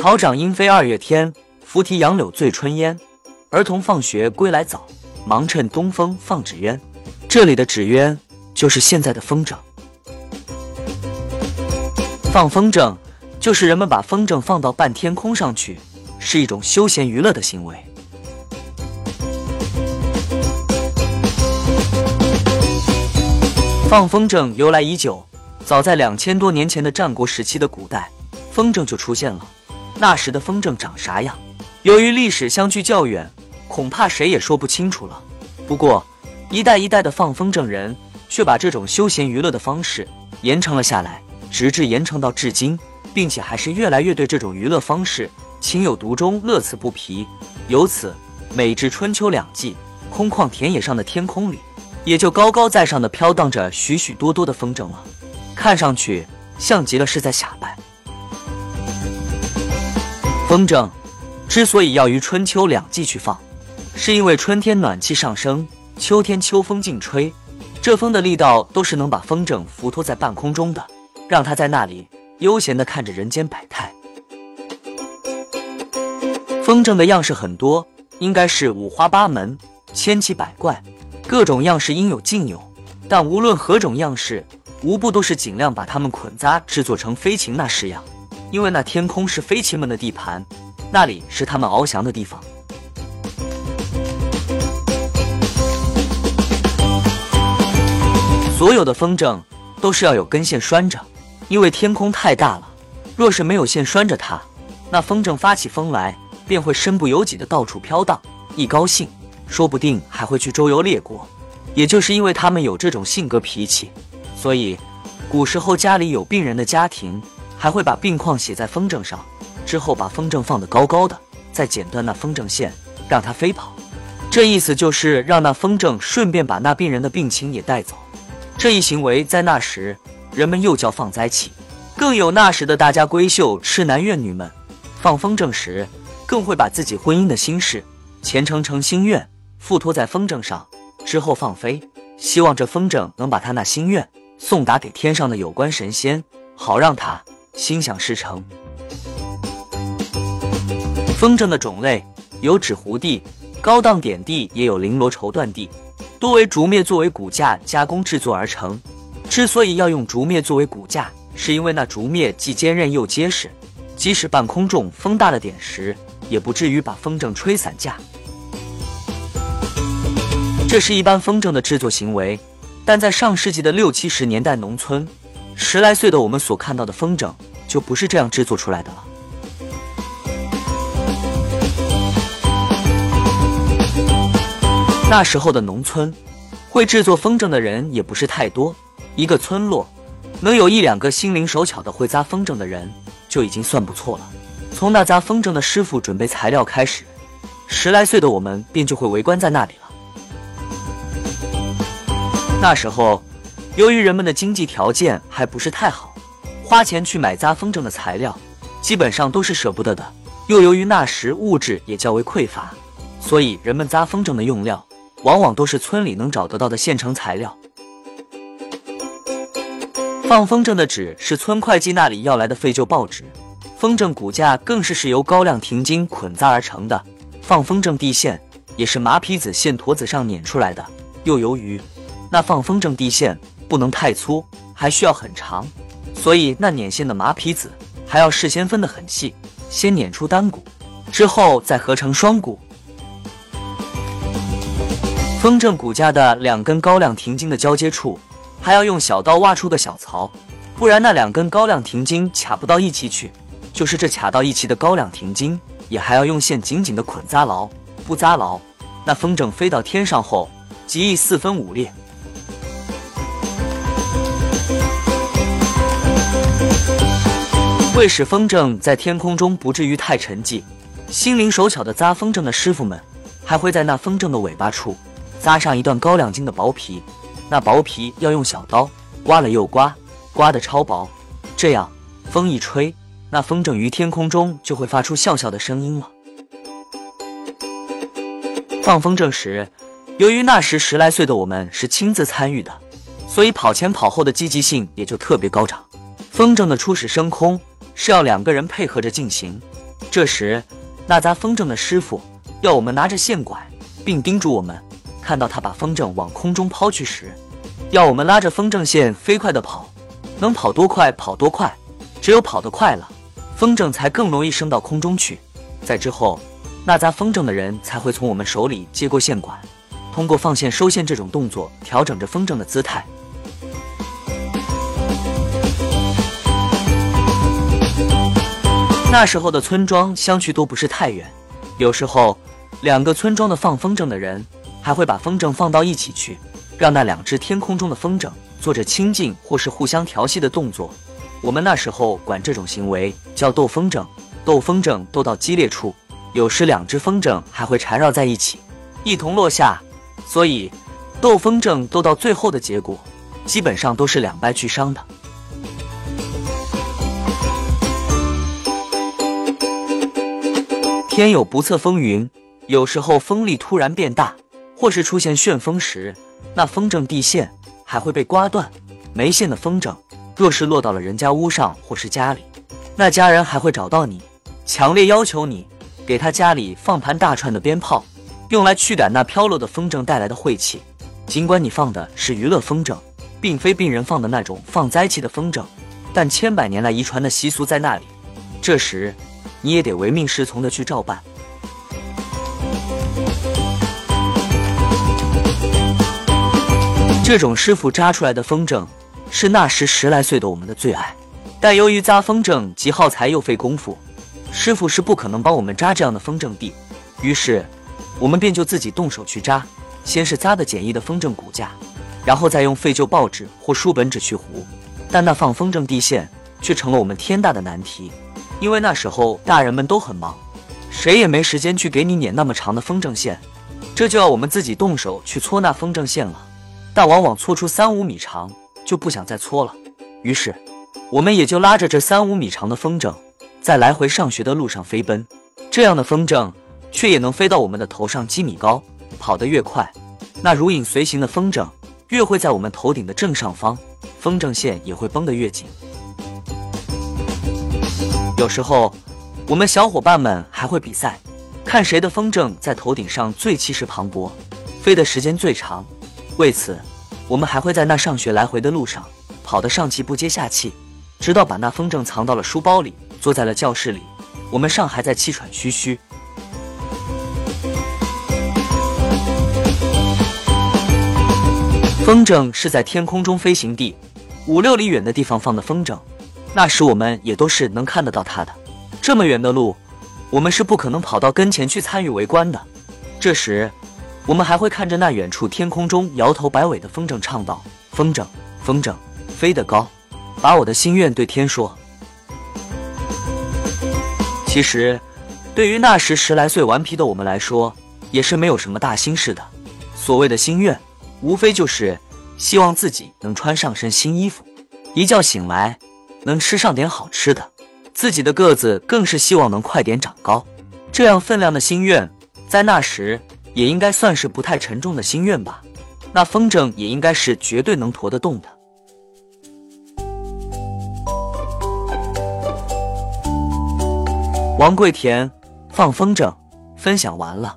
草长莺飞二月天，拂堤杨柳醉春烟。儿童放学归来早，忙趁东风放纸鸢。这里的纸鸢就是现在的风筝。放风筝就是人们把风筝放到半天空上去，是一种休闲娱乐的行为。放风筝由来已久，早在两千多年前的战国时期的古代，风筝就出现了。那时的风筝长啥样？由于历史相距较远，恐怕谁也说不清楚了。不过，一代一代的放风筝人却把这种休闲娱乐的方式延承了下来，直至延承到至今，并且还是越来越对这种娱乐方式情有独钟，乐此不疲。由此，每至春秋两季，空旷田野上的天空里。也就高高在上的飘荡着许许多多的风筝了，看上去像极了是在下拜。风筝之所以要于春秋两季去放，是因为春天暖气上升，秋天秋风劲吹，这风的力道都是能把风筝浮托在半空中的，让它在那里悠闲地看着人间百态。风筝的样式很多，应该是五花八门，千奇百怪。各种样式应有尽有，但无论何种样式，无不都是尽量把它们捆扎制作成飞禽那式样，因为那天空是飞禽们的地盘，那里是他们翱翔的地方。所有的风筝都是要有根线拴着，因为天空太大了，若是没有线拴着它，那风筝发起风来便会身不由己的到处飘荡，一高兴。说不定还会去周游列国，也就是因为他们有这种性格脾气，所以古时候家里有病人的家庭还会把病况写在风筝上，之后把风筝放得高高的，再剪断那风筝线，让它飞跑。这意思就是让那风筝顺便把那病人的病情也带走。这一行为在那时人们又叫放灾气。更有那时的大家闺秀、痴男怨女们放风筝时，更会把自己婚姻的心事、前程成心愿。附托在风筝上之后放飞，希望这风筝能把他那心愿送达给天上的有关神仙，好让他心想事成。风筝的种类有纸糊地、高档点地，也有绫罗绸缎地，多为竹篾作为骨架加工制作而成。之所以要用竹篾作为骨架，是因为那竹篾既坚韧又结实，即使半空中风大了点时，也不至于把风筝吹散架。这是一般风筝的制作行为，但在上世纪的六七十年代，农村十来岁的我们所看到的风筝就不是这样制作出来的了。那时候的农村，会制作风筝的人也不是太多，一个村落能有一两个心灵手巧的会扎风筝的人就已经算不错了。从那扎风筝的师傅准备材料开始，十来岁的我们便就会围观在那里了。那时候，由于人们的经济条件还不是太好，花钱去买扎风筝的材料，基本上都是舍不得的。又由于那时物质也较为匮乏，所以人们扎风筝的用料，往往都是村里能找得到的现成材料。放风筝的纸是村会计那里要来的废旧报纸，风筝骨架更是是由高粱停金捆扎而成的，放风筝地线也是麻皮子线坨子上捻出来的。又由于那放风筝地线不能太粗，还需要很长，所以那捻线的麻皮子还要事先分得很细，先捻出单股，之后再合成双股。风筝骨架的两根高粱停经的交接处，还要用小刀挖出个小槽，不然那两根高粱停经卡不到一起去。就是这卡到一起的高粱停经，也还要用线紧紧的捆扎牢，不扎牢，那风筝飞到天上后，极易四分五裂。会使风筝在天空中不至于太沉寂，心灵手巧的扎风筝的师傅们还会在那风筝的尾巴处扎上一段高粱筋的薄皮。那薄皮要用小刀刮了又刮，刮得超薄，这样风一吹，那风筝于天空中就会发出笑笑的声音了。放风筝时，由于那时十来岁的我们是亲自参与的，所以跑前跑后的积极性也就特别高涨。风筝的初始升空。是要两个人配合着进行，这时，那扎风筝的师傅要我们拿着线管，并叮嘱我们，看到他把风筝往空中抛去时，要我们拉着风筝线飞快地跑，能跑多快跑多快，只有跑得快了，风筝才更容易升到空中去。在之后，那扎风筝的人才会从我们手里接过线管，通过放线收线这种动作调整着风筝的姿态。那时候的村庄相去都不是太远，有时候两个村庄的放风筝的人还会把风筝放到一起去，让那两只天空中的风筝做着亲近或是互相调戏的动作。我们那时候管这种行为叫斗风筝。斗风筝斗到激烈处，有时两只风筝还会缠绕在一起，一同落下。所以，斗风筝斗到最后的结果，基本上都是两败俱伤的。天有不测风云，有时候风力突然变大，或是出现旋风时，那风筝地线还会被刮断。没线的风筝，若是落到了人家屋上或是家里，那家人还会找到你，强烈要求你给他家里放盘大串的鞭炮，用来驱赶那飘落的风筝带来的晦气。尽管你放的是娱乐风筝，并非病人放的那种放灾气的风筝，但千百年来遗传的习俗在那里。这时。你也得唯命是从的去照办。这种师傅扎出来的风筝，是那时十来岁的我们的最爱。但由于扎风筝既耗材又费功夫，师傅是不可能帮我们扎这样的风筝地。于是，我们便就自己动手去扎。先是扎的简易的风筝骨架，然后再用废旧报纸或书本纸去糊。但那放风筝地线却成了我们天大的难题。因为那时候大人们都很忙，谁也没时间去给你捻那么长的风筝线，这就要我们自己动手去搓那风筝线了。但往往搓出三五米长就不想再搓了，于是我们也就拉着这三五米长的风筝，在来回上学的路上飞奔。这样的风筝却也能飞到我们的头上几米高，跑得越快，那如影随形的风筝越会在我们头顶的正上方，风筝线也会绷得越紧。有时候，我们小伙伴们还会比赛，看谁的风筝在头顶上最气势磅礴，飞的时间最长。为此，我们还会在那上学来回的路上跑得上气不接下气，直到把那风筝藏到了书包里，坐在了教室里，我们上还在气喘吁吁。风筝是在天空中飞行地五六里远的地方放的风筝。那时我们也都是能看得到他的，这么远的路，我们是不可能跑到跟前去参与围观的。这时，我们还会看着那远处天空中摇头摆尾的风筝，唱道：“风筝，风筝，飞得高，把我的心愿对天说。”其实，对于那时十来岁顽皮的我们来说，也是没有什么大心事的。所谓的心愿，无非就是希望自己能穿上身新衣服，一觉醒来。能吃上点好吃的，自己的个子更是希望能快点长高。这样分量的心愿，在那时也应该算是不太沉重的心愿吧。那风筝也应该是绝对能驮得动的。王贵田放风筝，分享完了。